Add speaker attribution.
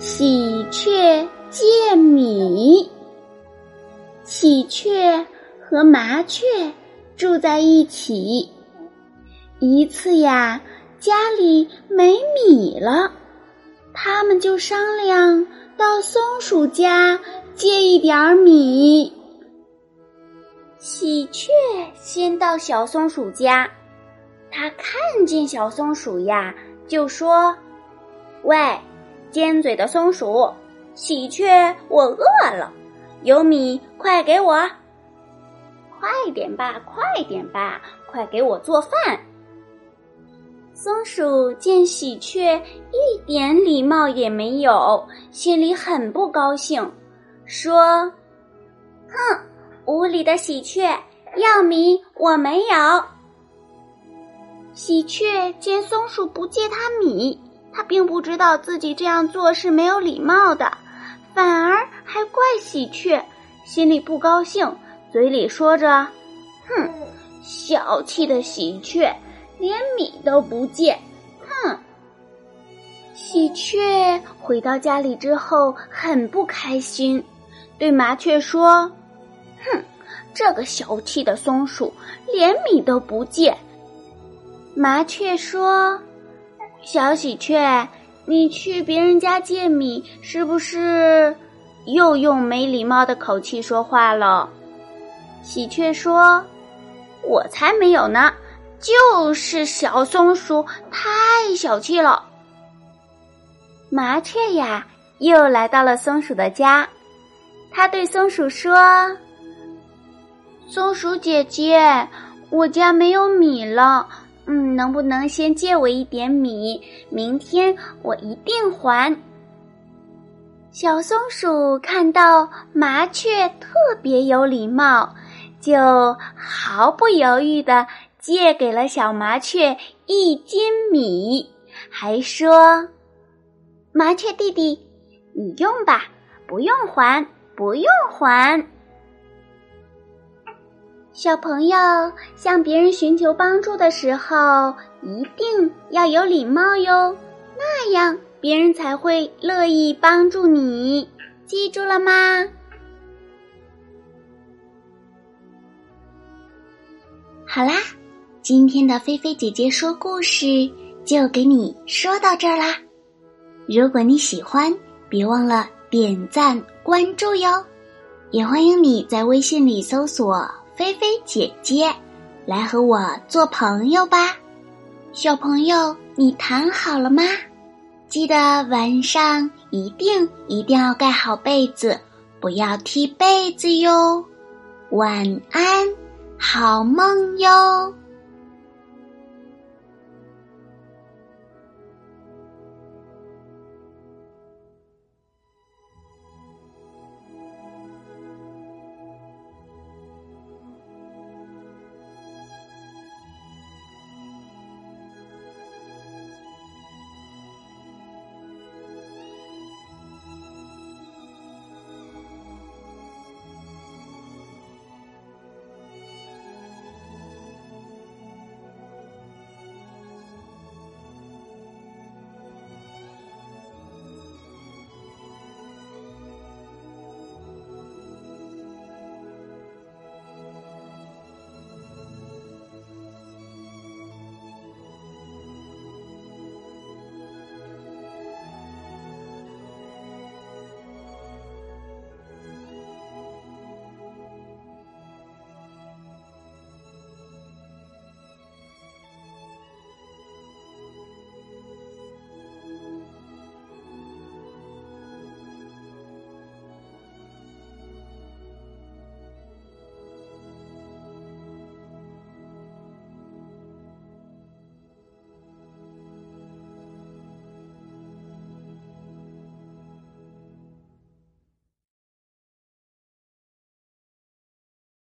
Speaker 1: 喜鹊借米。喜鹊和麻雀住在一起。一次呀，家里没米了，他们就商量到松鼠家借一点儿米。喜鹊先到小松鼠家，他看见小松鼠呀，就说：“喂。”尖嘴的松鼠，喜鹊，我饿了，有米快给我，快点吧，快点吧，快给我做饭。松鼠见喜鹊一点礼貌也没有，心里很不高兴，说：“哼，无礼的喜鹊，要米我没有。”喜鹊见松鼠不借它米。他并不知道自己这样做是没有礼貌的，反而还怪喜鹊，心里不高兴，嘴里说着：“哼，小气的喜鹊，连米都不借。”哼！喜鹊回到家里之后很不开心，对麻雀说：“哼，这个小气的松鼠，连米都不借。”麻雀说。小喜鹊，你去别人家借米，是不是又用没礼貌的口气说话了？喜鹊说：“我才没有呢，就是小松鼠太小气了。”麻雀呀，又来到了松鼠的家，它对松鼠说：“松鼠姐姐，我家没有米了。”嗯，能不能先借我一点米？明天我一定还。小松鼠看到麻雀特别有礼貌，就毫不犹豫的借给了小麻雀一斤米，还说：“麻雀弟弟，你用吧，不用还，不用还。”小朋友向别人寻求帮助的时候，一定要有礼貌哟，那样别人才会乐意帮助你。记住了吗？好啦，今天的菲菲姐姐说故事就给你说到这儿啦。如果你喜欢，别忘了点赞关注哟，也欢迎你在微信里搜索。菲菲姐姐，来和我做朋友吧，小朋友，你躺好了吗？记得晚上一定一定要盖好被子，不要踢被子哟。晚安，好梦哟。